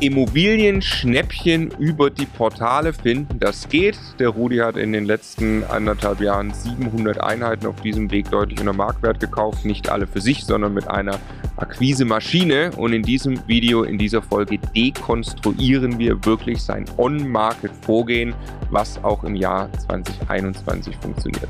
Immobilienschnäppchen über die Portale finden. Das geht. Der Rudi hat in den letzten anderthalb Jahren 700 Einheiten auf diesem Weg deutlich unter Marktwert gekauft. Nicht alle für sich, sondern mit einer Akquise-Maschine. Und in diesem Video, in dieser Folge dekonstruieren wir wirklich sein On-Market-Vorgehen, was auch im Jahr 2021 funktioniert.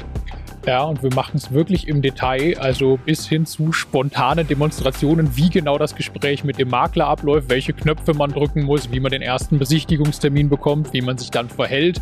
Ja, und wir machen es wirklich im Detail, also bis hin zu spontane Demonstrationen, wie genau das Gespräch mit dem Makler abläuft, welche Knöpfe man drücken muss, wie man den ersten Besichtigungstermin bekommt, wie man sich dann verhält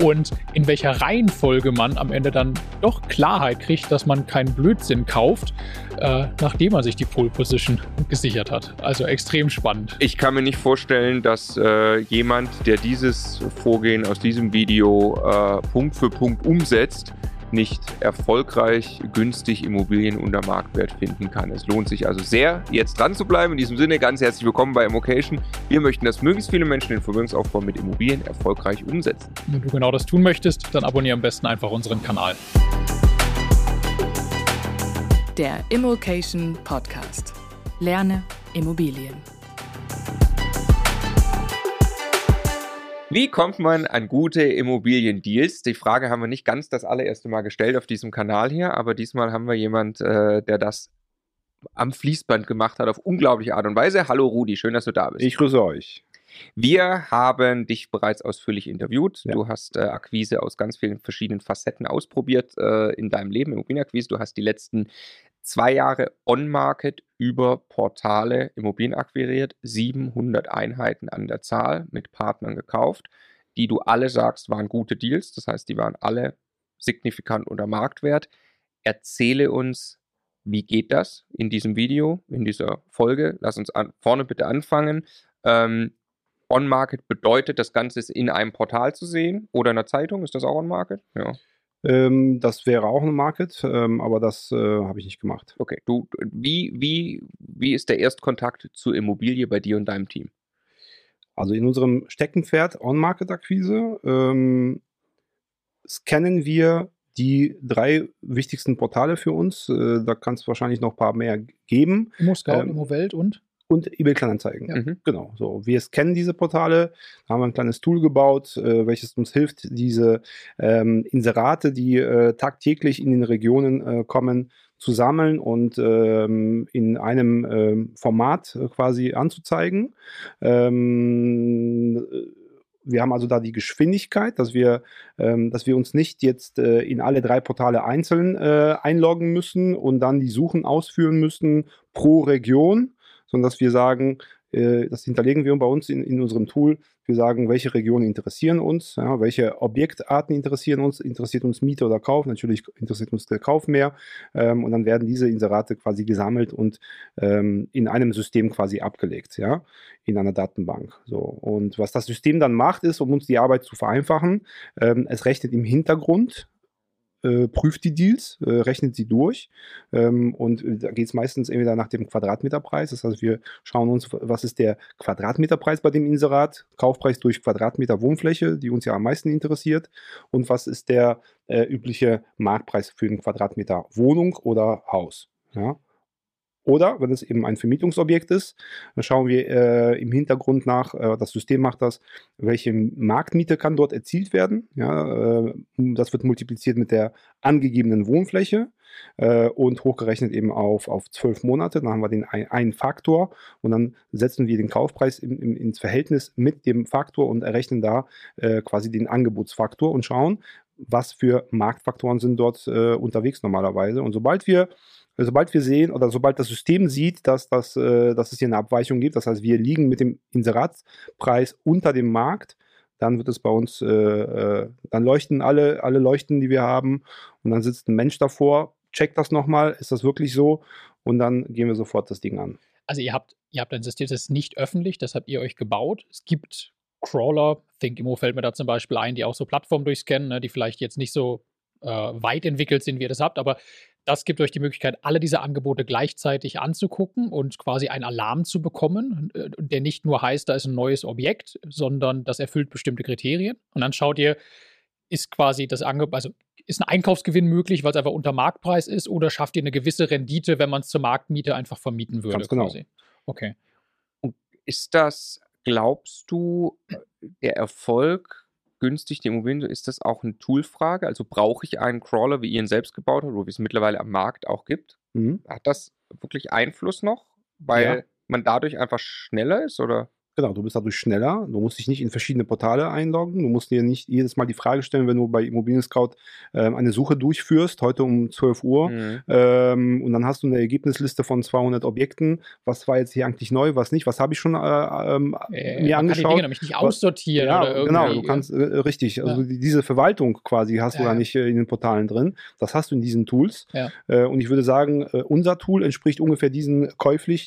und in welcher Reihenfolge man am Ende dann doch Klarheit kriegt, dass man keinen Blödsinn kauft, äh, nachdem man sich die Pole Position gesichert hat. Also extrem spannend. Ich kann mir nicht vorstellen, dass äh, jemand, der dieses Vorgehen aus diesem Video äh, Punkt für Punkt umsetzt, nicht erfolgreich günstig Immobilien unter Marktwert finden kann. Es lohnt sich also sehr, jetzt dran zu bleiben. In diesem Sinne ganz herzlich willkommen bei Immocation. Wir möchten, dass möglichst viele Menschen den Vermögensaufbau mit Immobilien erfolgreich umsetzen. Wenn du genau das tun möchtest, dann abonniere am besten einfach unseren Kanal. Der Immocation Podcast. Lerne Immobilien. Wie kommt man an gute Immobiliendeals? Die Frage haben wir nicht ganz das allererste Mal gestellt auf diesem Kanal hier, aber diesmal haben wir jemand, äh, der das am Fließband gemacht hat auf unglaubliche Art und Weise. Hallo Rudi, schön, dass du da bist. Ich grüße euch. Wir haben dich bereits ausführlich interviewt. Ja. Du hast äh, Akquise aus ganz vielen verschiedenen Facetten ausprobiert äh, in deinem Leben, Immobilienakquise. Du hast die letzten zwei Jahre On-Market über Portale Immobilien akquiriert, 700 Einheiten an der Zahl mit Partnern gekauft, die du alle sagst, waren gute Deals. Das heißt, die waren alle signifikant unter Marktwert. Erzähle uns, wie geht das in diesem Video, in dieser Folge? Lass uns an, vorne bitte anfangen. Ähm, On-Market bedeutet, das Ganze ist in einem Portal zu sehen oder in einer Zeitung. Ist das auch On-Market? Ja. Ähm, das wäre auch ein Market, ähm, aber das äh, habe ich nicht gemacht. Okay, du, wie, wie, wie ist der Erstkontakt zur Immobilie bei dir und deinem Team? Also in unserem Steckenpferd On-Market-Akquise ähm, scannen wir die drei wichtigsten Portale für uns. Äh, da kann es wahrscheinlich noch ein paar mehr geben. Immo Scout, ähm, Immo Welt und? Und eBay Kleinanzeigen. Ja. Mhm. Genau. So, wir kennen diese Portale, da haben wir ein kleines Tool gebaut, äh, welches uns hilft, diese ähm, Inserate, die äh, tagtäglich in den Regionen äh, kommen, zu sammeln und ähm, in einem ähm, Format quasi anzuzeigen. Ähm, wir haben also da die Geschwindigkeit, dass wir, ähm, dass wir uns nicht jetzt äh, in alle drei Portale einzeln äh, einloggen müssen und dann die Suchen ausführen müssen pro Region, sondern dass wir sagen, äh, das hinterlegen wir bei uns in, in unserem Tool. Wir sagen, welche Regionen interessieren uns, ja, welche Objektarten interessieren uns, interessiert uns Miete oder Kauf, natürlich interessiert uns der Kauf mehr ähm, und dann werden diese Inserate quasi gesammelt und ähm, in einem System quasi abgelegt, ja, in einer Datenbank. So. Und was das System dann macht, ist, um uns die Arbeit zu vereinfachen, ähm, es rechnet im Hintergrund äh, prüft die Deals, äh, rechnet sie durch ähm, und da geht es meistens entweder nach dem Quadratmeterpreis. Das heißt, wir schauen uns, was ist der Quadratmeterpreis bei dem Inserat, Kaufpreis durch Quadratmeter Wohnfläche, die uns ja am meisten interessiert und was ist der äh, übliche Marktpreis für einen Quadratmeter Wohnung oder Haus. Ja? Oder wenn es eben ein Vermietungsobjekt ist, dann schauen wir äh, im Hintergrund nach, äh, das System macht das, welche Marktmiete kann dort erzielt werden. Ja, äh, das wird multipliziert mit der angegebenen Wohnfläche äh, und hochgerechnet eben auf, auf zwölf Monate. Dann haben wir den ein, einen Faktor und dann setzen wir den Kaufpreis im, im, ins Verhältnis mit dem Faktor und errechnen da äh, quasi den Angebotsfaktor und schauen, was für Marktfaktoren sind dort äh, unterwegs normalerweise. Und sobald wir sobald wir sehen oder sobald das System sieht, dass, das, äh, dass es hier eine Abweichung gibt, das heißt, wir liegen mit dem Inseratspreis unter dem Markt, dann wird es bei uns, äh, äh, dann leuchten alle, alle Leuchten, die wir haben und dann sitzt ein Mensch davor, checkt das nochmal, ist das wirklich so und dann gehen wir sofort das Ding an. Also ihr habt, ihr habt ein System, das ist nicht öffentlich, das habt ihr euch gebaut. Es gibt Crawler, ThinkImmo fällt mir da zum Beispiel ein, die auch so Plattformen durchscannen, ne, die vielleicht jetzt nicht so äh, weit entwickelt sind, wie ihr das habt, aber das gibt euch die Möglichkeit, alle diese Angebote gleichzeitig anzugucken und quasi einen Alarm zu bekommen, äh, der nicht nur heißt, da ist ein neues Objekt, sondern das erfüllt bestimmte Kriterien. Und dann schaut ihr, ist quasi das Angebot, also ist ein Einkaufsgewinn möglich, weil es einfach unter Marktpreis ist, oder schafft ihr eine gewisse Rendite, wenn man es zur Marktmiete einfach vermieten würde? Ganz genau. Quasi? Okay. Und ist das, glaubst du, der Erfolg günstig die Immobilien, ist das auch eine Toolfrage? Also brauche ich einen Crawler, wie ihr ihn selbst gebaut habt, oder wie es mittlerweile am Markt auch gibt? Mhm. Hat das wirklich Einfluss noch? Weil ja. man dadurch einfach schneller ist, oder? Genau, du bist dadurch schneller. Du musst dich nicht in verschiedene Portale einloggen. Du musst dir nicht jedes Mal die Frage stellen, wenn du bei Immobilien Scout ähm, eine Suche durchführst, heute um 12 Uhr, mhm. ähm, und dann hast du eine Ergebnisliste von 200 Objekten. Was war jetzt hier eigentlich neu, was nicht? Was habe ich schon äh, ähm, äh, mir angeschaut? Kann die Dinge nämlich nicht aussortieren. Was, ja, genau, du kannst, äh, richtig. Also ja. diese Verwaltung quasi hast ja, du da nicht äh, in den Portalen drin. Das hast du in diesen Tools. Ja. Äh, und ich würde sagen, äh, unser Tool entspricht ungefähr diesen käuflichen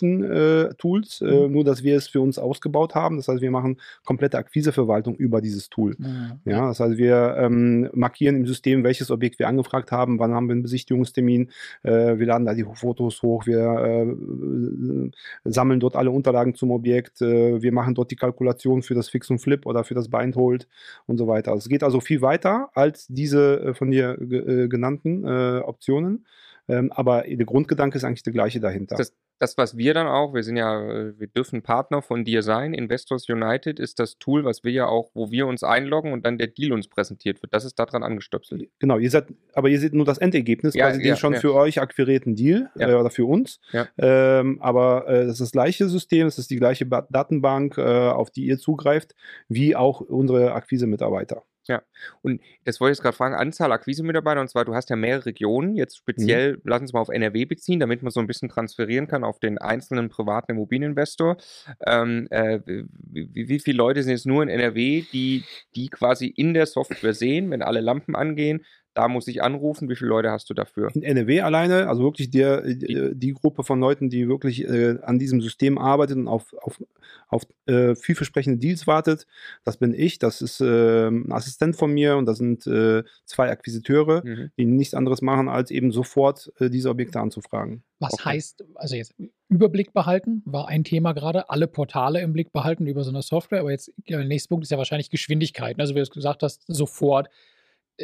Tools, mhm. nur dass wir es für uns ausgebaut aufgebaut haben. Das heißt, wir machen komplette Akquiseverwaltung über dieses Tool. Mhm. Ja, das heißt, wir ähm, markieren im System, welches Objekt wir angefragt haben, wann haben wir einen Besichtigungstermin, äh, wir laden da die Fotos hoch, wir äh, sammeln dort alle Unterlagen zum Objekt, äh, wir machen dort die Kalkulation für das Fix und Flip oder für das Bind Hold und so weiter. Also es geht also viel weiter als diese äh, von dir äh, genannten äh, Optionen. Ähm, aber der Grundgedanke ist eigentlich der gleiche dahinter. Das, das, was wir dann auch, wir sind ja, wir dürfen Partner von dir sein. Investors United ist das Tool, was wir ja auch, wo wir uns einloggen und dann der Deal uns präsentiert wird. Das ist daran angestöpselt. Genau, ihr seid, aber ihr seht nur das Endergebnis, ja, quasi ja, den schon ja. für euch akquirierten Deal äh, oder für uns. Ja. Ähm, aber äh, das ist das gleiche System, es ist die gleiche Datenbank, äh, auf die ihr zugreift, wie auch unsere Akquise-Mitarbeiter. Ja, und das wollte ich jetzt gerade fragen, Anzahl Akquise-Mitarbeiter, und zwar du hast ja mehrere Regionen, jetzt mhm. speziell, mhm. lass uns mal auf NRW beziehen, damit man so ein bisschen transferieren kann auf den einzelnen privaten Immobilieninvestor. Ähm, äh, wie, wie, viele Leute sind jetzt nur in NRW, die, die quasi in der Software sehen, wenn alle Lampen angehen, da muss ich anrufen. Wie viele Leute hast du dafür? In NRW alleine, also wirklich der, die, die Gruppe von Leuten, die wirklich äh, an diesem System arbeitet und auf, auf, auf äh, vielversprechende Deals wartet. Das bin ich, das ist äh, ein Assistent von mir und das sind äh, zwei Akquisiteure, mhm. die nichts anderes machen, als eben sofort äh, diese Objekte anzufragen. Was okay. heißt, also jetzt Überblick behalten, war ein Thema gerade, alle Portale im Blick behalten über so eine Software, aber jetzt der nächste Punkt ist ja wahrscheinlich Geschwindigkeit. Also wie du gesagt hast, sofort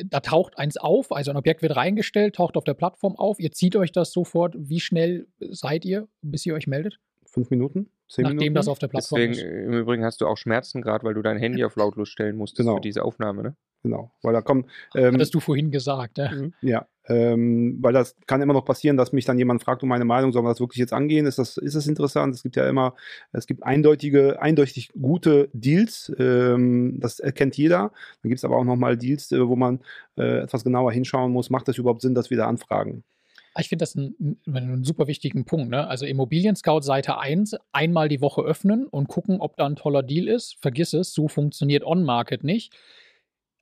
da taucht eins auf, also ein Objekt wird reingestellt, taucht auf der Plattform auf, ihr zieht euch das sofort. Wie schnell seid ihr, bis ihr euch meldet? Fünf Minuten. Nachdem Minuten? das auf der Plattform Deswegen, ist. äh, im Übrigen hast du auch Schmerzen gerade, weil du dein Handy auf lautlos stellen musstest Genau. für diese Aufnahme, ne? Genau, weil da kommen, ähm, Hattest du vorhin gesagt. Ja? ja, ähm, weil das kann immer noch passieren, dass mich dann jemand fragt um meine Meinung, sollen wir das wirklich jetzt angehen? Ist das, ist das interessant? Es gibt ja immer, es gibt eindeutige, eindeutig gute Deals, ähm, das erkennt jeder. Dann gibt es aber auch nochmal Deals, äh, wo man äh, etwas genauer hinschauen muss, macht es überhaupt Sinn, dass wir da anfragen? Ah, Ich finde das einen, einen super wichtigen Punkt. Ne? Also Immobilien Scout Seite 1 einmal die Woche öffnen und gucken, ob da ein toller Deal ist. Vergiss es, so funktioniert On-Market nicht.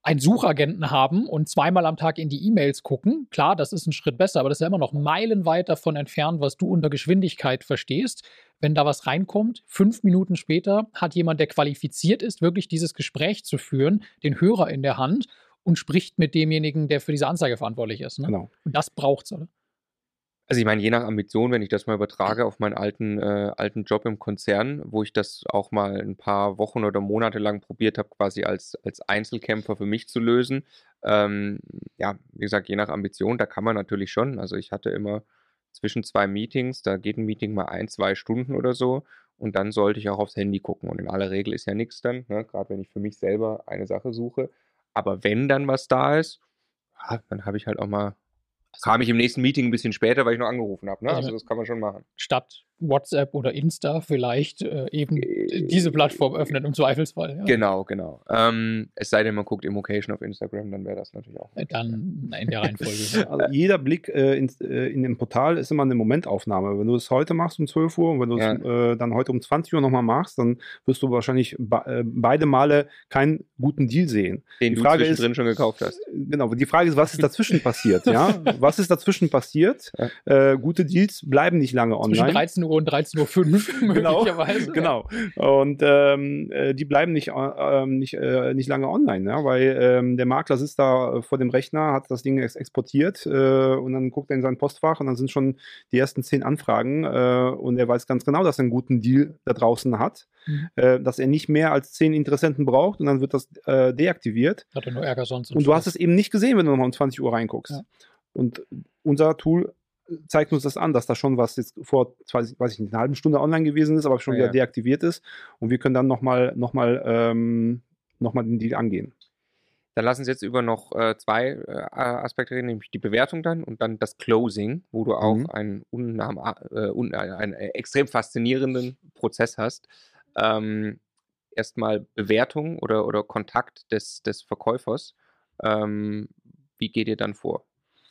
Einen Suchagenten haben und zweimal am Tag in die E-Mails gucken. Klar, das ist ein Schritt besser, aber das ist ja immer noch meilenweit davon entfernt, was du unter Geschwindigkeit verstehst. Wenn da was reinkommt, fünf Minuten später hat jemand, der qualifiziert ist, wirklich dieses Gespräch zu führen, den Hörer in der Hand und spricht mit demjenigen, der für diese Anzeige verantwortlich ist. Ne? Genau. Und das braucht's, oder? Also ich meine, je nach Ambition, wenn ich das mal übertrage auf meinen alten, äh, alten Job im Konzern, wo ich das auch mal ein paar Wochen oder Monate lang probiert habe, quasi als, als Einzelkämpfer für mich zu lösen. Ähm, ja, wie gesagt, je nach Ambition, da kann man natürlich schon. Also ich hatte immer zwischen zwei Meetings, da geht ein Meeting mal ein, zwei Stunden oder so und dann sollte ich auch aufs Handy gucken. Und in aller Regel ist ja nichts dann, ne? gerade wenn ich für mich selber eine Sache suche. Aber wenn dann was da ist, ja, dann habe ich halt auch mal kam ich im nächsten Meeting ein bisschen später, weil ich noch angerufen habe. Ne? Also- Also das kann man schon machen. statt WhatsApp oder Insta vielleicht äh, eben diese Plattform öffnen im Zweifelsfall. Ja. Genau, genau. Ähm, es sei denn, man guckt Immocation auf Instagram, dann wäre das natürlich auch. Äh, Dann in der Reihenfolge. Also jeder Blick äh, ins, äh, in dem Portal ist immer eine Momentaufnahme. Wenn du es heute machst um 12 Uhr und wenn du es äh, dann heute um 20 Uhr nochmal machst, dann wirst du wahrscheinlich be äh, beide Male keinen guten Deal sehen. Den Die du Frage zwischendrin ist- schon gekauft hast. Genau, die Frage ist, was ist dazwischen passiert? Ja? Was ist dazwischen passiert? Äh, gute Deals bleiben nicht lange Zwischen online. 13 Uhr und 13.05 Uhr Genau, möglicherweise. genau. Und ähm, äh, die bleiben nicht, äh, ähm, nicht, äh, nicht lange online, ja? weil ähm, der Makler sitzt da äh, vor dem Rechner, hat das Ding ex exportiert äh, und dann guckt er in sein Postfach und dann sind schon die ersten zehn Anfragen äh, und er weiß ganz genau, dass er einen guten Deal da draußen hat, Mhm. dass er nicht mehr als zehn Interessenten braucht und dann wird das deaktiviert. Hat er nur Ärger sonst. Und du hast es eben nicht gesehen, wenn du nochmal um 20 Uhr reinguckst. Ja. Und unser Tool zeigt uns das an, dass da schon was jetzt vor, weiß ich nicht, einer halben Stunde online gewesen ist, aber schon Ja, wieder ja. deaktiviert ist. Und wir können dann nochmal noch mal, ähm, noch mal den Deal angehen. Dann lassen Sie jetzt über noch äh, zwei äh, Aspekte reden, nämlich die Bewertung dann und dann das Closing, wo du auch Mhm. einen, unnam, äh, un, einen äh, extrem faszinierenden Prozess hast. Ähm, Erstmal Bewertung oder, oder Kontakt des, des Verkäufers. Ähm, wie geht ihr dann vor?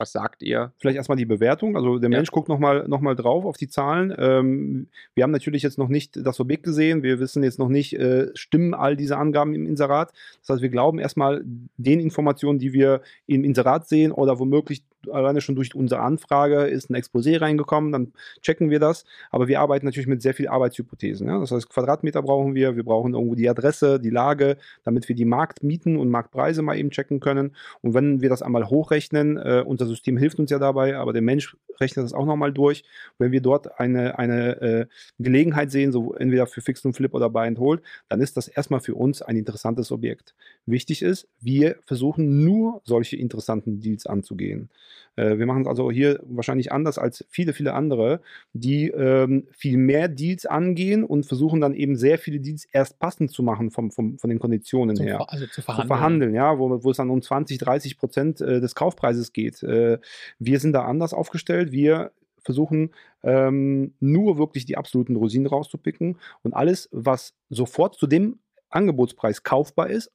Was sagt ihr? Vielleicht erstmal die Bewertung. Also der Ja. Mensch guckt nochmal noch mal drauf auf die Zahlen. Ähm, wir haben natürlich jetzt noch nicht das Objekt gesehen. Wir wissen jetzt noch nicht, äh, stimmen all diese Angaben im Inserat. Das heißt, wir glauben erstmal den Informationen, die wir im Inserat sehen oder womöglich alleine schon durch unsere Anfrage ist ein Exposé reingekommen, dann checken wir das. Aber wir arbeiten natürlich mit sehr viel Arbeitshypothesen. Ja? Das heißt, Quadratmeter brauchen wir, wir brauchen irgendwo die Adresse, die Lage, damit wir die Marktmieten und Marktpreise mal eben checken können. Und wenn wir das einmal hochrechnen, äh, unser System hilft uns ja dabei, aber der Mensch rechnet das auch nochmal durch. Wenn wir dort eine, eine äh, Gelegenheit sehen, so entweder für Fix und Flip oder Buy and Hold, dann ist das erstmal für uns ein interessantes Objekt. Wichtig ist, wir versuchen nur solche interessanten Deals anzugehen. Äh, wir machen es also hier wahrscheinlich anders als viele, viele andere, die ähm, viel mehr Deals angehen und versuchen dann eben sehr viele Deals erst passend zu machen vom, vom, von den Konditionen Zum her also zu zu verhandeln. verhandeln, ja, wo, wo es dann um 20, 30 Prozent äh, des Kaufpreises geht. Äh, wir sind da anders aufgestellt. Wir versuchen ähm, nur wirklich die absoluten Rosinen rauszupicken und alles, was sofort zu dem Angebotspreis kaufbar ist,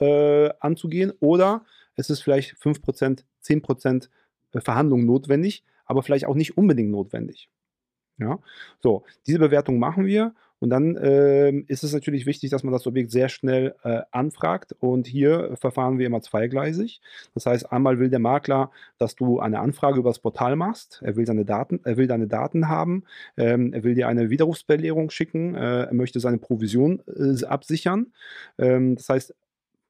äh, anzugehen. Oder es ist vielleicht 5%, 10% äh, Verhandlung notwendig, aber vielleicht auch nicht unbedingt notwendig. Ja, so, diese Bewertung machen wir und dann ähm, ist es natürlich wichtig, dass man das Objekt sehr schnell äh, anfragt und hier verfahren wir immer zweigleisig. Das heißt, einmal will der Makler, dass du eine Anfrage über das Portal machst. Er will seine Daten, er will deine Daten haben. Ähm, er will dir eine Widerrufsbelehrung schicken. Äh, er möchte seine Provision äh, absichern. Ähm, das heißt,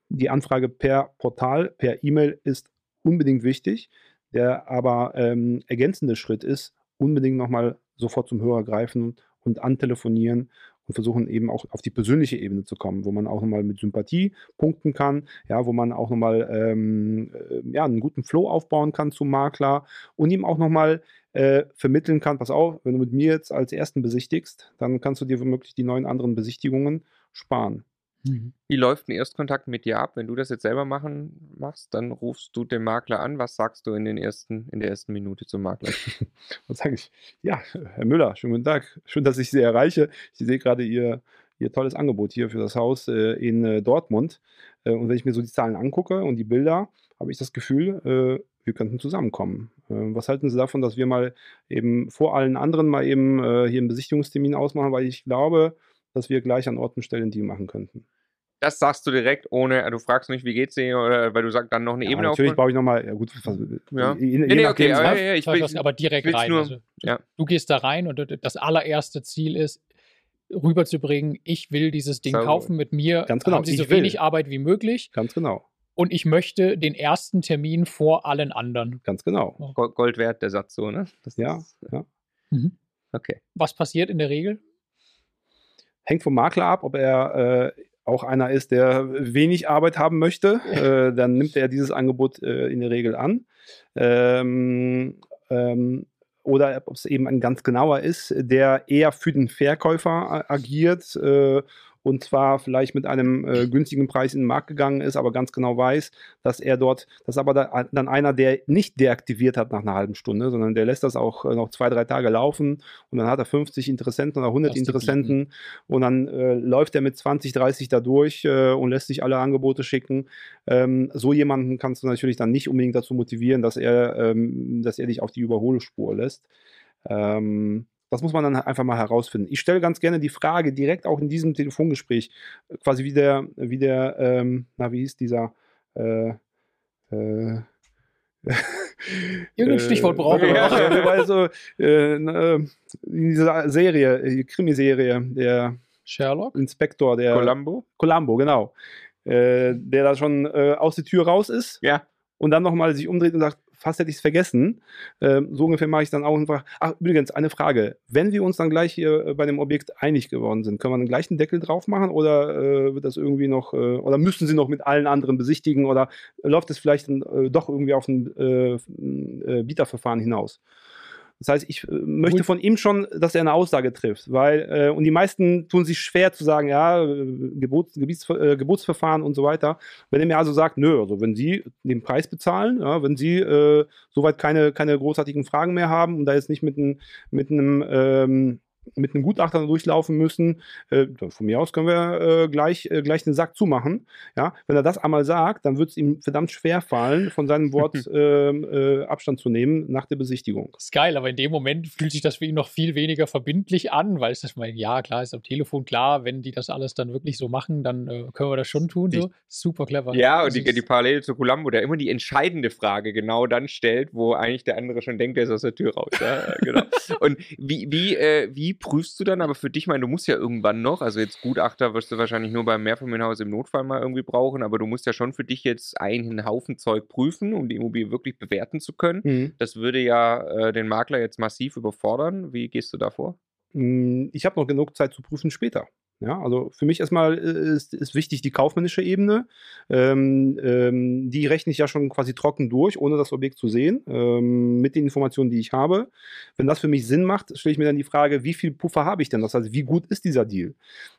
die Anfrage per Portal, per E-Mail ist unbedingt wichtig. Der aber ähm, ergänzende Schritt ist, unbedingt nochmal sofort zum Hörer greifen und antelefonieren und versuchen eben auch auf die persönliche Ebene zu kommen, wo man auch nochmal mit Sympathie punkten kann, ja, wo man auch nochmal ähm, äh, ja, einen guten Flow aufbauen kann zum Makler und ihm auch nochmal äh, vermitteln kann, pass auf, wenn du mit mir jetzt als Ersten besichtigst, dann kannst du dir womöglich die neun anderen Besichtigungen sparen. Mhm. Wie läuft ein Erstkontakt mit dir ab? Wenn du das jetzt selber machen machst, dann rufst du den Makler an. Was sagst du in, den ersten, in der ersten Minute zum Makler? Was sage ich? Ja, Herr Müller, schönen guten Tag. Schön, dass ich Sie erreiche. Ich sehe gerade Ihr, Ihr tolles Angebot hier für das Haus äh, in äh, Dortmund. Äh, und wenn ich mir so die Zahlen angucke und die Bilder, habe ich das Gefühl, äh, wir könnten zusammenkommen. Äh, was halten Sie davon, dass wir mal eben vor allen anderen mal eben äh, hier einen Besichtigungstermin ausmachen, weil ich glaube, dass wir gleich an Ort und Stelle einen Deal machen könnten. Das sagst du direkt, ohne, du fragst nicht, wie geht's dir, oder weil du sagst dann noch eine ja, Ebene Natürlich baue ich nochmal, ja gut, was, ja. Je, je nee, nee, okay, aber, ja, ich will, aber direkt rein. Nur, also, ja. Du gehst da rein und das allererste Ziel ist, rüberzubringen, ich will dieses Ding so, kaufen mit mir, ganz genau, haben Sie so wenig Arbeit wie möglich. Ganz genau. Und ich möchte den ersten Termin vor allen anderen. Ganz genau. Gold wert, der Satz so, ne? Das ja, ist, ja. Mhm. Okay. Was passiert in der Regel? Hängt vom Makler ab, ob er äh, auch einer ist, der wenig Arbeit haben möchte. Äh, dann nimmt er dieses Angebot äh, in der Regel an. Ähm, ähm, oder ob es eben ein ganz genauer ist, der eher für den Verkäufer agiert äh, und zwar vielleicht mit einem äh, günstigen Preis in den Markt gegangen ist, aber ganz genau weiß, dass er dort, das ist aber da, dann einer, der nicht deaktiviert hat nach einer halben Stunde, sondern der lässt das auch äh, noch zwei, drei Tage laufen und dann hat er 50 Interessenten oder 100 Interessenten und dann äh, läuft er mit 20, 30 da durch äh, und lässt sich alle Angebote schicken. Ähm, so jemanden kannst du natürlich dann nicht unbedingt dazu motivieren, dass er, ähm, dass er dich auf die Überholspur lässt. Ähm, das muss man dann einfach mal herausfinden. Ich stelle ganz gerne die Frage direkt auch in diesem Telefongespräch, äh, quasi wie der, wie der, ähm, na, wie hieß dieser, äh, äh, Irgendein Stichwort brauchen wir. Ja, also, äh, in dieser Serie, Krimiserie, der Sherlock? Inspektor, der. Columbo? Columbo, genau. Äh, der da schon äh, aus der Tür raus ist. Ja. Und dann nochmal sich umdreht und sagt, fast hätte ich es vergessen. Ähm, so ungefähr mache ich dann auch einfach. Ach, übrigens, eine Frage. Wenn wir uns dann gleich hier äh, bei dem Objekt einig geworden sind, können wir dann gleich einen Deckel drauf machen oder äh, wird das irgendwie noch, äh, oder müssen Sie noch mit allen anderen besichtigen oder läuft es vielleicht dann, äh, doch irgendwie auf ein äh, äh, Bieterverfahren hinaus? Das heißt, ich äh, möchte Gut. von ihm schon, dass er eine Aussage trifft, weil, äh, und die meisten tun sich schwer zu sagen, ja, äh, Gebots, Gebiets, äh, Gebotsverfahren und so weiter. Wenn er mir also sagt, nö, also wenn Sie den Preis bezahlen, ja, wenn Sie äh, soweit keine, keine großartigen Fragen mehr haben und da jetzt nicht mit, ein, mit einem ähm, mit einem Gutachter durchlaufen müssen. Äh, von mir aus können wir äh, gleich, äh, gleich den Sack zumachen. Ja? Wenn er das einmal sagt, dann wird es ihm verdammt schwer fallen, von seinem Wort ähm, äh, Abstand zu nehmen nach der Besichtigung. Das ist geil, aber in dem Moment fühlt sich das für ihn noch viel weniger verbindlich an, weil es das mal, ja, klar, ist am Telefon klar, wenn die das alles dann wirklich so machen, dann äh, können wir das schon tun. So. Super clever. Ja, und die, die Parallele zu Columbo, der immer die entscheidende Frage genau dann stellt, wo eigentlich der andere schon denkt, der ist aus der Tür raus. Ja, genau. und wie, wie, äh, wie prüfst du dann aber für dich, meine, du musst ja irgendwann noch, also jetzt Gutachter wirst du wahrscheinlich nur beim Mehrfamilienhaus im Notfall mal irgendwie brauchen, aber du musst ja schon für dich jetzt einen Haufen Zeug prüfen, um die Immobilie wirklich bewerten zu können. Mhm. Das würde ja äh, den Makler jetzt massiv überfordern. Wie gehst du da vor? Hm, ich habe noch genug Zeit zu prüfen später. Ja, also für mich erstmal äh, ist, ist wichtig die kaufmännische Ebene. Ähm, ähm, die rechne ich ja schon quasi trocken durch, ohne das Objekt zu sehen, ähm, mit den Informationen, die ich habe. Wenn das für mich Sinn macht, stelle ich mir dann die Frage, wie viel Puffer habe ich denn? Das heißt, wie gut ist dieser Deal?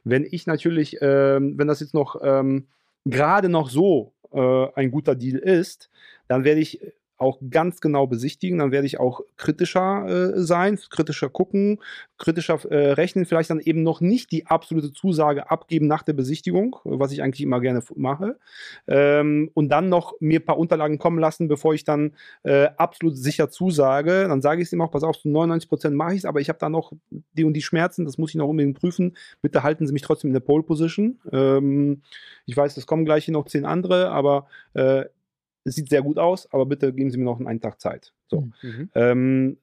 Wenn ich natürlich, ähm, wenn das jetzt noch ähm, gerade noch so äh, ein guter Deal ist, dann werde ich auch ganz genau besichtigen. Dann werde ich auch kritischer äh, sein, kritischer gucken, kritischer äh, rechnen, vielleicht dann eben noch nicht die absolute Zusage abgeben nach der Besichtigung, was ich eigentlich immer gerne mache. Ähm, und dann noch mir ein paar Unterlagen kommen lassen, bevor ich dann äh, absolut sicher zusage. Dann sage ich es ihm auch, pass auf, zu 99 Prozent mache ich es, aber ich habe da noch die und die Schmerzen, das muss ich noch unbedingt prüfen. Bitte halten Sie mich trotzdem in der Pole Position. Ähm, ich weiß, es kommen gleich hier noch zehn andere, aber äh, es sieht sehr gut aus, aber bitte geben Sie mir noch einen Tag Zeit. So. Mhm. Ähm,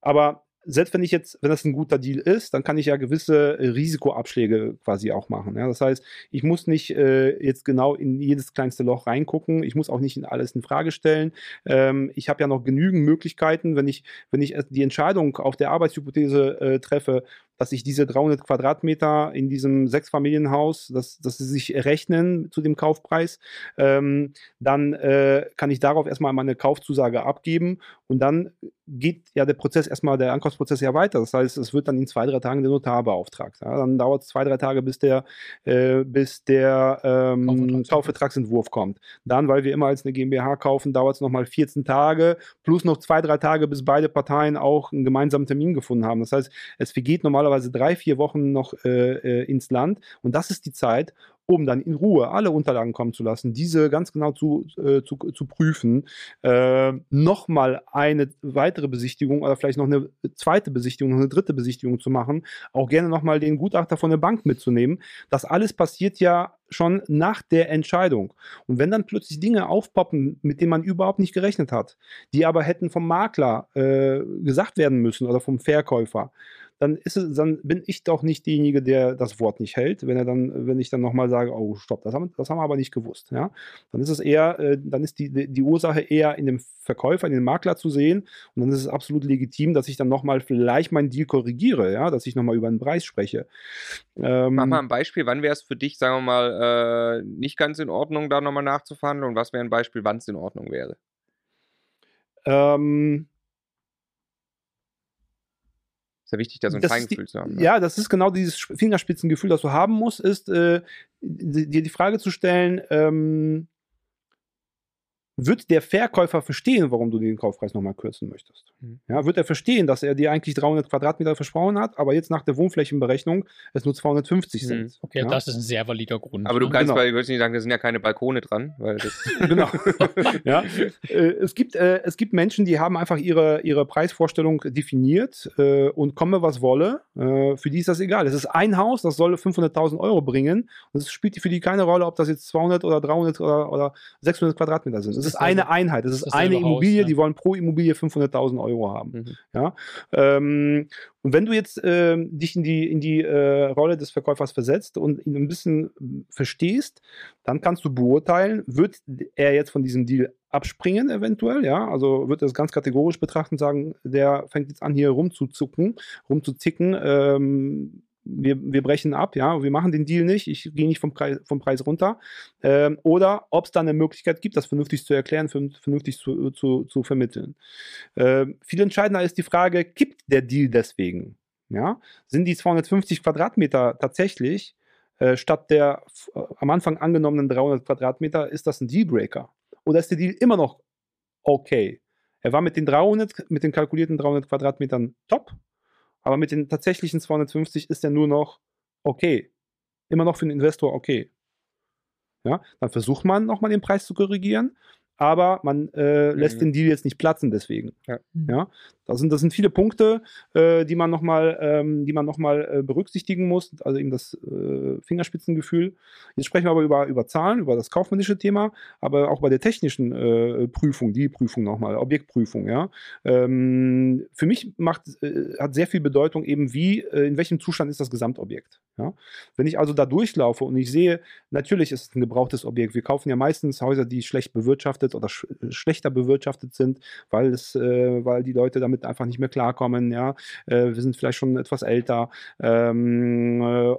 aber selbst wenn ich jetzt, wenn das ein guter Deal ist, dann kann ich ja gewisse Risikoabschläge quasi auch machen. Ja? Das heißt, ich muss nicht äh, jetzt genau in jedes kleinste Loch reingucken. Ich muss auch nicht in alles in Frage stellen. Ähm, ich habe ja noch genügend Möglichkeiten, wenn ich, wenn ich die Entscheidung auf der Arbeitshypothese äh, treffe, dass ich diese 300 Quadratmeter in diesem Sechsfamilienhaus, dass, dass sie sich rechnen zu dem Kaufpreis, ähm, dann äh, kann ich darauf erstmal meine Kaufzusage abgeben und dann geht ja der Prozess erstmal, der Ankaufsprozess ja weiter. Das heißt, es wird dann in zwei, drei Tagen der Notar beauftragt. Ja, dann dauert es zwei, drei Tage, bis der, äh, bis der ähm, Kaufvertragsentwurf kommt. Dann, weil wir immer als eine GmbH kaufen, dauert es nochmal 14 Tage plus noch zwei, drei Tage, bis beide Parteien auch einen gemeinsamen Termin gefunden haben. Das heißt, es vergeht normalerweise drei, vier Wochen noch äh, äh ins Land und das ist die Zeit, um dann in Ruhe alle Unterlagen kommen zu lassen, diese ganz genau zu, äh, zu, zu prüfen, äh, nochmal eine weitere Besichtigung oder vielleicht noch eine zweite Besichtigung, noch eine dritte Besichtigung zu machen, auch gerne nochmal den Gutachter von der Bank mitzunehmen. Das alles passiert ja schon nach der Entscheidung. Und wenn dann plötzlich Dinge aufpoppen, mit denen man überhaupt nicht gerechnet hat, die aber hätten vom Makler äh, gesagt werden müssen oder vom Verkäufer, dann ist es, dann bin ich doch nicht derjenige, der das Wort nicht hält, wenn er dann, wenn ich dann nochmal sage, oh, stopp, das haben, das haben wir aber nicht gewusst, ja. Dann ist es eher, äh, dann ist die, die Ursache eher in dem Verkäufer, in dem Makler zu sehen und dann ist es absolut legitim, dass ich dann nochmal vielleicht meinen Deal korrigiere, ja, dass ich nochmal über den Preis spreche. Ähm, Mach mal ein Beispiel, wann wäre es für dich, sagen wir mal, äh, nicht ganz in Ordnung, da nochmal nachzuverhandeln und was wäre ein Beispiel, wann es in Ordnung wäre? Ähm, ist ja wichtig, da so ein Feingefühl zu haben. Ne? Ja, das ist genau dieses Fingerspitzengefühl, das du haben musst, ist äh, dir die Frage zu stellen, ähm, wird der Verkäufer verstehen, warum du den Kaufpreis nochmal kürzen möchtest. Mhm. Ja, wird er verstehen, dass er dir eigentlich 300 Quadratmeter versprochen hat, aber jetzt nach der Wohnflächenberechnung es nur 250 mhm. sind. Okay, ja? das ist ein sehr valider Grund. Aber du kannst, genau. weil, ich nicht sagen, da sind ja keine Balkone dran, weil das genau. ja, äh, es gibt äh, es gibt Menschen, die haben einfach ihre ihre Preisvorstellung definiert äh, und komme was wolle, äh, für die ist das egal. Es ist ein Haus, das soll 500.000 Euro bringen und es spielt für die keine Rolle, ob das jetzt 200 oder 300 oder, oder 600 Quadratmeter sind ist eine Einheit, es ist eine Immobilie, Haus, ja. die wollen pro Immobilie 500.000 Euro haben. Mhm. Ja? Ähm, und wenn du jetzt äh, dich in die, in die äh, Rolle des Verkäufers versetzt und ihn ein bisschen hm, verstehst, dann kannst du beurteilen, wird er jetzt von diesem Deal abspringen eventuell, ja, also wird er es ganz kategorisch betrachten sagen, der fängt jetzt an hier rumzuzucken, rumzuzicken, ähm, wir, wir brechen ab, ja, wir machen den Deal nicht, ich gehe nicht vom Preis, vom Preis runter. Ähm, oder ob es da eine Möglichkeit gibt, das vernünftig zu erklären, vernünftig zu, zu, zu vermitteln. Ähm, viel entscheidender ist die Frage, kippt der Deal deswegen? Ja? Sind die 250 Quadratmeter tatsächlich äh, statt der äh, am Anfang angenommenen 300 Quadratmeter, ist das ein Dealbreaker? Oder ist der Deal immer noch okay? Er war mit den 300, mit den kalkulierten 300 Quadratmetern top, aber mit den tatsächlichen 250 ist er nur noch okay. Immer noch für den Investor okay. Ja, dann versucht man nochmal den Preis zu korrigieren aber man äh, lässt mhm. den Deal jetzt nicht platzen deswegen. Ja. Ja? Das, sind, das sind viele Punkte, äh, die man nochmal ähm, noch äh, berücksichtigen muss, also eben das äh, Fingerspitzengefühl. Jetzt sprechen wir aber über, über Zahlen, über das kaufmännische Thema, aber auch bei der technischen äh, Prüfung, die Prüfung nochmal, Objektprüfung. Ja? Ähm, für mich macht, äh, hat sehr viel Bedeutung eben, wie, äh, in welchem Zustand ist das Gesamtobjekt. Ja? Wenn ich also da durchlaufe und ich sehe, natürlich ist es ein gebrauchtes Objekt. Wir kaufen ja meistens Häuser, die schlecht bewirtschaftet oder sch schlechter bewirtschaftet sind, weil, es, äh, weil die Leute damit einfach nicht mehr klarkommen. Ja? Äh, wir sind vielleicht schon etwas älter. Ähm, äh,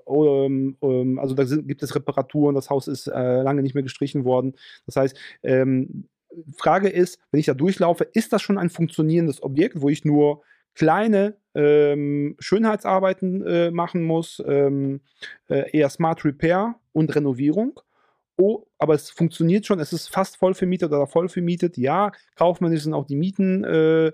ähm, also da sind, gibt es Reparaturen, das Haus ist äh, lange nicht mehr gestrichen worden. Das heißt, ähm, Frage ist, wenn ich da durchlaufe, ist das schon ein funktionierendes Objekt, wo ich nur kleine ähm, Schönheitsarbeiten äh, machen muss, ähm, äh, eher Smart Repair und Renovierung. Oh, aber es funktioniert schon, es ist fast voll vermietet oder voll vermietet. Ja, kaufmännisch sind auch die Mieten äh,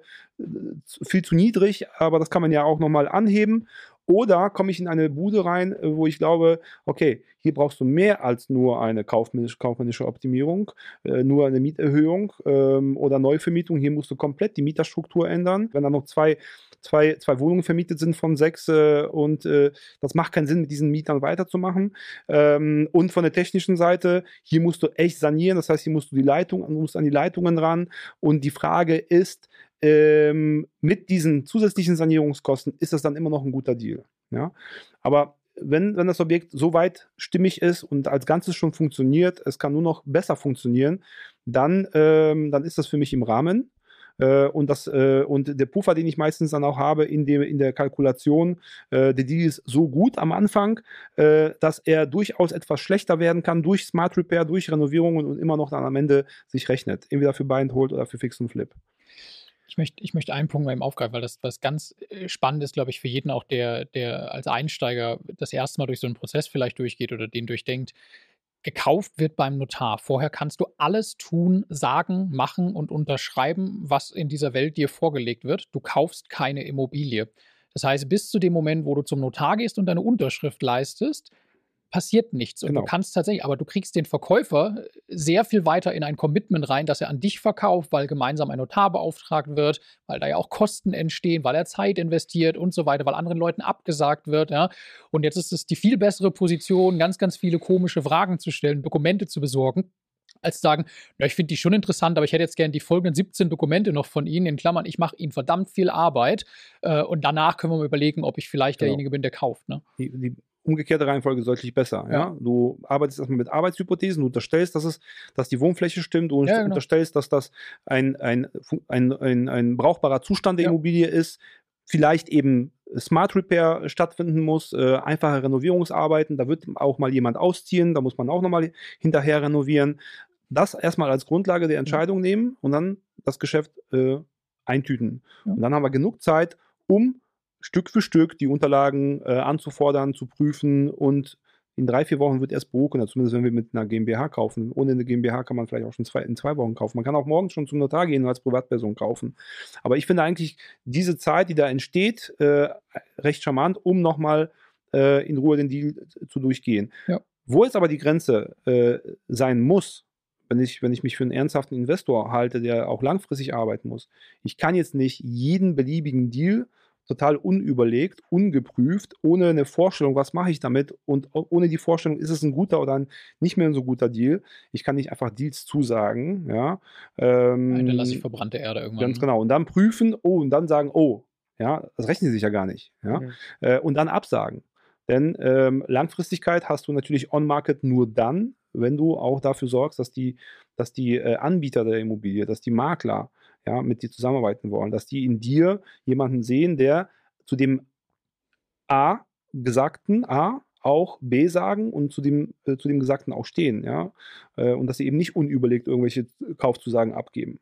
viel zu niedrig, aber das kann man ja auch nochmal anheben. Oder komme ich in eine Bude rein, äh, wo ich glaube, okay, hier brauchst du mehr als nur eine kaufmännische, kaufmännische Optimierung, äh, nur eine Mieterhöhung ähm, oder Neuvermietung. Hier musst du komplett die Mieterstruktur ändern. Wenn da noch zwei, zwei, zwei Wohnungen vermietet sind von sechs äh, und äh, das macht keinen Sinn, mit diesen Mietern weiterzumachen. Ähm, und von der technischen Seite, hier musst du echt sanieren. Das heißt, hier musst du die Leitung, musst an die Leitungen ran. Und die Frage ist, ähm, mit diesen zusätzlichen Sanierungskosten ist das dann immer noch ein guter Deal. Ja? Aber wenn, wenn das Objekt so weit stimmig ist und als Ganzes schon funktioniert, es kann nur noch besser funktionieren, dann, ähm, dann ist das für mich im Rahmen. Äh, und, das, äh, und der Puffer, den ich meistens dann auch habe in, dem, in der Kalkulation, äh, der Deal ist so gut am Anfang, äh, dass er durchaus etwas schlechter werden kann durch Smart Repair, durch Renovierungen und immer noch dann am Ende sich rechnet. Entweder für Buy and Hold oder für Fix und Flip. Ich möchte, ich möchte einen Punkt mal eben aufgreifen, weil das was ganz äh, spannend ist, glaube ich, für jeden auch, der, der als Einsteiger das erste Mal durch so einen Prozess vielleicht durchgeht oder den durchdenkt gekauft wird beim Notar. Vorher kannst du alles tun, sagen, machen und unterschreiben, was in dieser Welt dir vorgelegt wird. Du kaufst keine Immobilie. Das heißt, bis zu dem Moment, wo du zum Notar gehst und deine Unterschrift leistest, passiert nichts. Und genau. du kannst tatsächlich, aber du kriegst den Verkäufer sehr viel weiter in ein Commitment rein, dass er an dich verkauft, weil gemeinsam ein Notar beauftragt wird, weil da ja auch Kosten entstehen, weil er Zeit investiert und so weiter, weil anderen Leuten abgesagt wird. Ja. Und jetzt ist es die viel bessere Position, ganz, ganz viele komische Fragen zu stellen, Dokumente zu besorgen als sagen, ja, ich finde die schon interessant, aber ich hätte jetzt gerne die folgenden 17 Dokumente noch von Ihnen, in Klammern, ich mache Ihnen verdammt viel Arbeit äh, und danach können wir mal überlegen, ob ich vielleicht genau. derjenige bin, der kauft. Ne? Die, die, umgekehrte Reihenfolge deutlich besser. Ja. ja. Du arbeitest erstmal mit Arbeitshypothesen, du unterstellst, dass, es, dass die Wohnfläche stimmt, du ja, genau. unterstellst, dass das ein, ein, ein, ein, ein brauchbarer Zustand der ja. Immobilie ist, vielleicht eben Smart Repair stattfinden muss, äh, einfache Renovierungsarbeiten, da wird auch mal jemand ausziehen, da muss man auch nochmal hinterher renovieren. Das erstmal als Grundlage der Entscheidung nehmen und dann das Geschäft äh, eintüten. Und dann haben wir genug Zeit, um Stück für Stück die Unterlagen äh, anzufordern, zu prüfen und in drei, vier Wochen wird erst beurkundet, zumindest wenn wir mit einer GmbH kaufen. Ohne eine GmbH kann man vielleicht auch schon zwei, in zwei Wochen kaufen. Man kann auch morgens schon zum Notar gehen und als Privatperson kaufen. Aber ich finde eigentlich diese Zeit, die da entsteht, äh, recht charmant, um nochmal äh, in Ruhe den Deal zu durchgehen. Ja. Wo jetzt aber die Grenze äh, sein muss, wenn ich, wenn ich mich für einen ernsthaften Investor halte, der auch langfristig arbeiten muss, ich kann jetzt nicht jeden beliebigen Deal total unüberlegt, ungeprüft, ohne eine Vorstellung, was mache ich damit und ohne die Vorstellung, ist es ein guter oder ein nicht mehr so guter Deal. Ich kann nicht einfach Deals zusagen, ja. Ähm, Nein, dann lasse ich verbrannte Erde irgendwann. Ganz genau. Und dann prüfen, oh, und dann sagen, oh, ja, das rechnen sie sich ja gar nicht, ja. Mhm. Äh, und dann absagen. Denn ähm, Langfristigkeit hast du natürlich on-market nur dann, wenn du auch dafür sorgst, dass die, dass die äh, Anbieter der Immobilie, dass die Makler ja, mit dir zusammenarbeiten wollen, dass die in dir jemanden sehen, der zu dem A gesagten A auch B sagen und zu dem, äh, zu dem Gesagten auch stehen, ja. Äh, und dass sie eben nicht unüberlegt irgendwelche Kaufzusagen abgeben.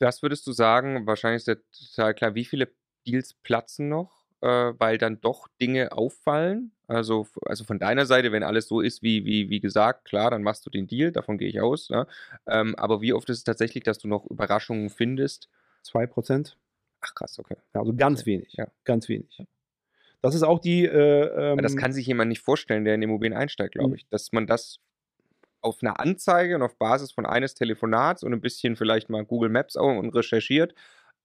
Was würdest du sagen? Wahrscheinlich ist ja total klar, wie viele Deals platzen noch? Äh, weil dann doch Dinge auffallen. Also, also von deiner Seite, wenn alles so ist, wie, wie, wie gesagt, klar, dann machst du den Deal, davon gehe ich aus. Ne? Ähm, aber wie oft ist es tatsächlich, dass du noch Überraschungen findest? Zwei Prozent. Ach krass, okay. Ja, also ganz okay. wenig. Ja. Ganz wenig. Das ist auch die. Äh, ähm, das kann sich jemand nicht vorstellen, der in Immobilien einsteigt, glaube hm. ich. Dass man das auf einer Anzeige und auf Basis von eines Telefonats und ein bisschen vielleicht mal Google Maps auch und recherchiert,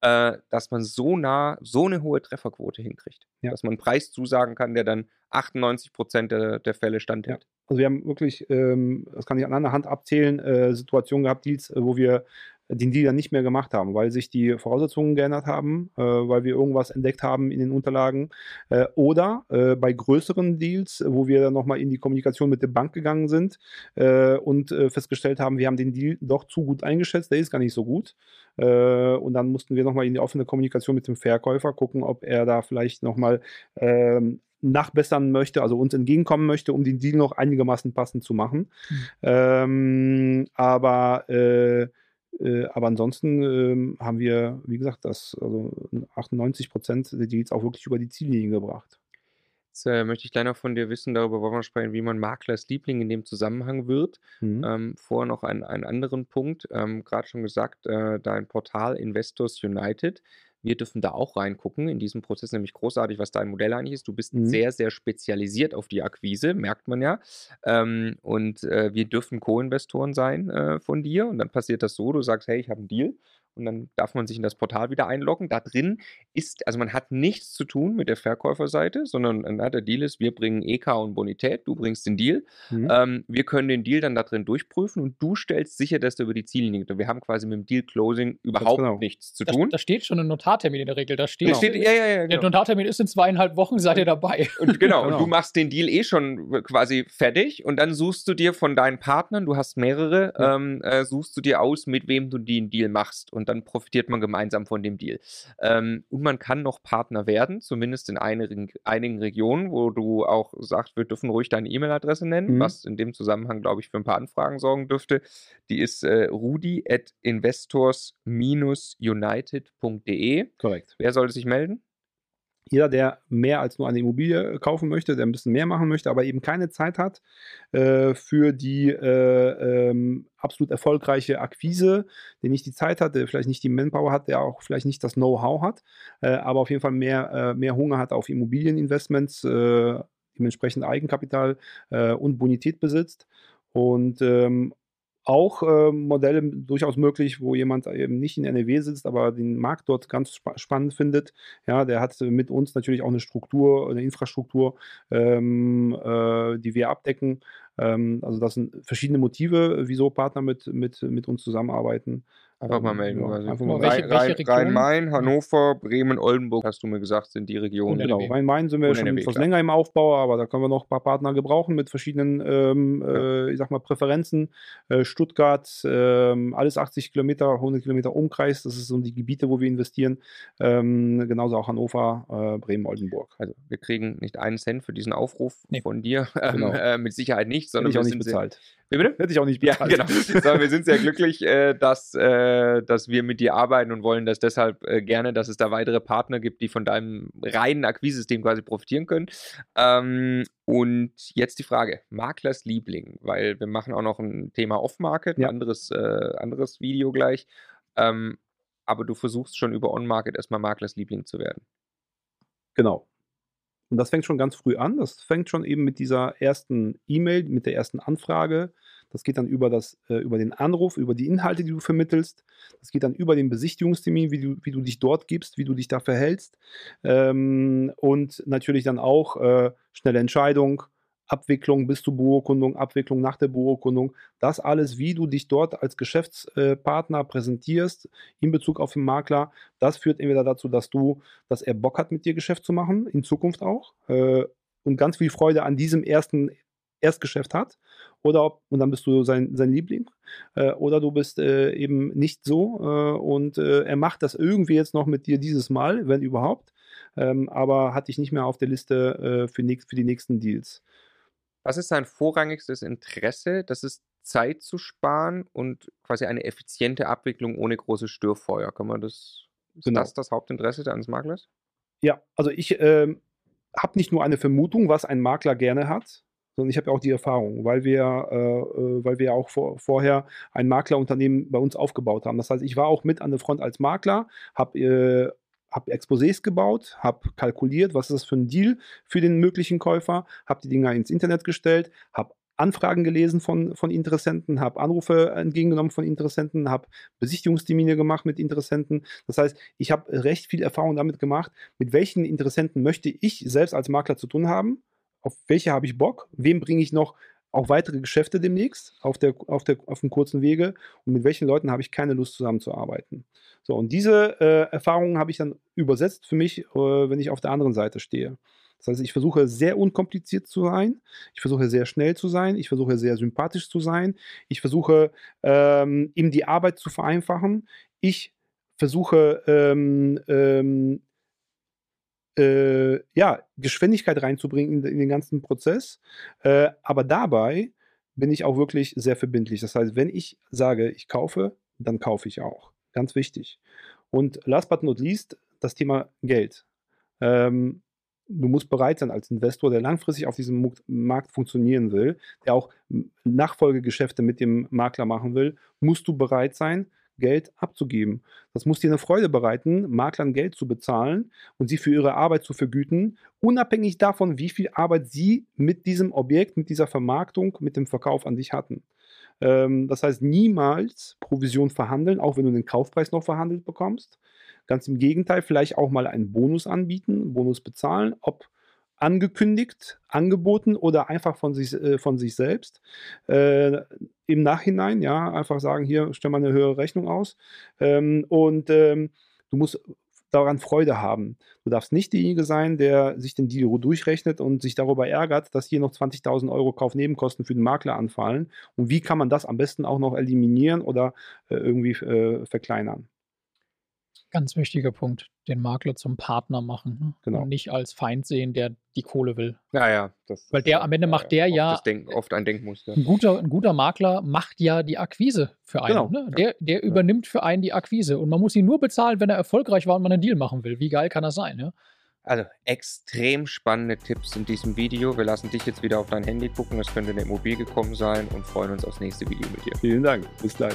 äh, dass man so nah so eine hohe Trefferquote hinkriegt. Ja. Dass man einen Preis zusagen kann, der dann 98 Prozent der, der Fälle standhält. Ja. Also wir haben wirklich, ähm, das kann ich an einer Hand abzählen, äh, Situationen gehabt, Deals, äh, wo wir den Deal dann nicht mehr gemacht haben, weil sich die Voraussetzungen geändert haben, äh, weil wir irgendwas entdeckt haben in den Unterlagen. Äh, oder äh, bei größeren Deals, wo wir dann nochmal in die Kommunikation mit der Bank gegangen sind äh, und äh, festgestellt haben, wir haben den Deal doch zu gut eingeschätzt, der ist gar nicht so gut. Äh, und dann mussten wir nochmal in die offene Kommunikation mit dem Verkäufer gucken, ob er da vielleicht nochmal ähm, nachbessern möchte, also uns entgegenkommen möchte, um den Deal noch einigermaßen passend zu machen. Mhm. Ähm, aber äh, äh, aber ansonsten ähm, haben wir, wie gesagt, das, also 98 Prozent der Deals auch wirklich über die Ziellinie gebracht. Jetzt äh, möchte ich gleich noch von dir wissen, darüber wollen wir sprechen, wie man Maklers Liebling in dem Zusammenhang wird. Mhm. Ähm, vorher noch ein, einen anderen Punkt, ähm, gerade schon gesagt, äh, dein Portal Investors United wir dürfen da auch reingucken in diesem Prozess, nämlich großartig, was dein Modell eigentlich ist. Du bist mhm. sehr, sehr spezialisiert auf die Akquise, merkt man ja. Ähm, und äh, wir dürfen Co-Investoren sein äh, von dir. Und dann passiert das so, du sagst, hey, ich habe einen Deal und dann darf man sich in das Portal wieder einloggen. Da drin ist, also man hat nichts zu tun mit der Verkäuferseite, sondern na, der Deal ist, wir bringen EK und Bonität, du bringst den Deal. Mhm. Ähm, wir können den Deal dann da drin durchprüfen und du stellst sicher, dass der über die Ziellinie geht. Wir haben quasi mit dem Deal-Closing überhaupt genau. nichts zu tun. Da, steht schon ein Notartermin in der Regel. Da steht, genau. steht ja, ja, ja, genau. Der Notartermin ist in zweieinhalb Wochen, seid ihr dabei. Und genau, genau, und du machst den Deal eh schon quasi fertig und dann suchst du dir von deinen Partnern, du hast mehrere, ähm, äh, suchst du dir aus, mit wem du den Deal machst. Und dann profitiert man gemeinsam von dem Deal. Ähm, und man kann noch Partner werden, zumindest in einigen, einigen Regionen, wo du auch sagst, wir dürfen ruhig deine E-Mail-Adresse nennen, mhm. was in dem Zusammenhang, glaube ich, für ein paar Anfragen sorgen dürfte. Die ist äh, rudi at investors-united.de. Korrekt. Wer sollte sich melden? Jeder, der mehr als nur eine Immobilie äh, kaufen möchte, der ein bisschen mehr machen möchte, aber eben keine Zeit hat äh, für die äh, ähm, absolut erfolgreiche Akquise, der nicht die Zeit hat, der vielleicht nicht die Manpower hat, der auch vielleicht nicht das Know-how hat, äh, aber auf jeden Fall mehr, äh, mehr Hunger hat auf Immobilieninvestments, äh, dementsprechend Eigenkapital und Bonität besitzt. Und ähm, auch äh, Modelle durchaus möglich, wo jemand eben nicht in NRW sitzt, aber den Markt dort ganz spa spannend findet. Ja, der hat mit uns natürlich auch eine Struktur, eine Infrastruktur, ähm, äh, die wir abdecken. Ähm, also das sind verschiedene Motive, wieso Partner mit, mit, mit uns zusammenarbeiten. Einfach mal melden. Ja, einfach mal welche, welche Rhein-Main, Hannover, Bremen, Oldenburg, hast du mir gesagt, sind die Regionen. Genau, Rhein-Main sind wir schon NRW, etwas klar. länger im Aufbau, aber da können wir noch ein paar Partner gebrauchen mit verschiedenen, ähm, ja. äh, ich sag mal, Präferenzen. Äh, Stuttgart, äh, alles 80 Kilometer, 100 Kilometer Umkreis, das sind so die Gebiete, wo wir investieren. Ähm, genauso auch Hannover, äh, Bremen, Oldenburg. Also wir kriegen nicht einen Cent für diesen Aufruf nee. von dir, genau. äh, mit Sicherheit nicht, sondern auch nicht bezahlt. Wie bitte? Hätte ich auch nicht bezahlt. Ja, genau. sondern wir sind sehr glücklich, äh, dass äh, dass wir mit dir arbeiten und wollen das deshalb äh, gerne, dass es da weitere Partner gibt, die von deinem reinen Akquisesystem quasi profitieren können. Ähm, und jetzt die Frage, Maklers Liebling, weil wir machen auch noch ein Thema Off-Market, ja. ein anderes, äh, anderes Video gleich. Ähm, aber du versuchst schon über On-Market erstmal Maklers Liebling zu werden. Genau. Und das fängt schon ganz früh an. Das fängt schon eben mit dieser ersten E-Mail, mit der ersten Anfrage das geht dann über, das, äh, über den Anruf, über die Inhalte, die du vermittelst. Das geht dann über den Besichtigungstermin, wie du, wie du dich dort gibst, wie du dich da verhältst. Ähm, und natürlich dann auch äh, schnelle Entscheidung, Abwicklung bis zur Beurkundung, Abwicklung nach der Beurkundung. Das alles, wie du dich dort als Geschäftspartner präsentierst in Bezug auf den Makler, das führt entweder dazu, dass du, dass er Bock hat, mit dir Geschäft zu machen, in Zukunft auch. Äh, und ganz viel Freude an diesem ersten Erstgeschäft hat oder ob, und dann bist du sein, sein Liebling, äh, oder du bist äh, eben nicht so äh, und äh, er macht das irgendwie jetzt noch mit dir dieses Mal, wenn überhaupt, ähm, aber hat dich nicht mehr auf der Liste äh, für, nächst, für die nächsten Deals. Was ist sein vorrangigstes Interesse? Das ist Zeit zu sparen und quasi eine effiziente Abwicklung ohne große Störfeuer. Kann man das, ist genau. das das Hauptinteresse eines Maklers? Ja, also ich ähm, habe nicht nur eine Vermutung, was ein Makler gerne hat, sondern ich habe ja auch die Erfahrung, weil wir, äh, äh, weil wir auch vor, vorher ein Maklerunternehmen bei uns aufgebaut haben. Das heißt, ich war auch mit an der Front als Makler, habe äh, habe Exposés gebaut, habe kalkuliert, was ist das für ein Deal für den möglichen Käufer, habe die Dinger ins Internet gestellt, habe Anfragen gelesen von, von Interessenten, habe Anrufe entgegengenommen von Interessenten, habe Besichtigungstermine gemacht mit Interessenten. Das heißt, ich habe recht viel Erfahrung damit gemacht, mit welchen Interessenten möchte ich selbst als Makler zu tun haben auf welche habe ich Bock, wem bringe ich noch auch weitere Geschäfte demnächst auf, der, auf, der, auf dem kurzen Wege. Und mit welchen Leuten habe ich keine Lust zusammenzuarbeiten. So, und diese äh, Erfahrungen habe ich dann übersetzt für mich, äh, wenn ich auf der anderen Seite stehe. Das heißt, ich versuche sehr unkompliziert zu sein, ich versuche sehr schnell zu sein, ich versuche sehr sympathisch zu sein, ich versuche ähm, ihm die Arbeit zu vereinfachen, ich versuche ähm, ähm, äh, ja, Geschwindigkeit reinzubringen in, den ganzen Prozess. Äh, aber dabei bin ich auch wirklich sehr verbindlich. Das heißt, wenn ich sage, ich kaufe, dann kaufe ich auch. Ganz wichtig. Und last but not least, das Thema Geld. Ähm, du musst bereit sein als Investor, der langfristig auf diesem Markt funktionieren will, der auch Nachfolgegeschäfte mit dem Makler machen will, musst du bereit sein, Geld abzugeben. Das muss dir eine Freude bereiten, Maklern Geld zu bezahlen und sie für ihre Arbeit zu vergüten, unabhängig davon, wie viel Arbeit sie mit diesem Objekt, mit dieser Vermarktung, mit dem Verkauf an dich hatten. Ähm, das heißt, niemals Provision verhandeln, auch wenn du den Kaufpreis noch verhandelt bekommst. Ganz im Gegenteil, vielleicht auch mal einen Bonus anbieten, Bonus bezahlen, ob angekündigt, angeboten oder einfach von sich, äh, von sich selbst. Äh, Im Nachhinein, ja, einfach sagen, hier, stell mal eine höhere Rechnung aus. Ähm, und ähm, du musst daran Freude haben. Du darfst nicht derjenige sein, der sich den Deal durchrechnet und sich darüber ärgert, dass hier noch 20.000 Euro Kaufnebenkosten für den Makler anfallen. Und wie kann man das am besten auch noch eliminieren oder äh, irgendwie äh, verkleinern? Ganz wichtiger Punkt, den Makler zum Partner machen ne? Genau. und nicht als Feind sehen, der die Kohle will. Ja, ja. Das, Weil der am Ende macht der oft ja- das Denk, oft ein Denkmuster. Ein guter, ein guter Makler macht ja die Akquise für einen. Genau. Ne? Der, der übernimmt für einen die Akquise und man muss ihn nur bezahlen, wenn er erfolgreich war und man einen Deal machen will. Wie geil kann das sein? Ne? Also extrem spannende Tipps in diesem Video. Wir lassen dich jetzt wieder auf dein Handy gucken. Das könnte in der Immobilie gekommen sein und freuen uns aufs nächste Video mit dir. Vielen Dank. Bis gleich.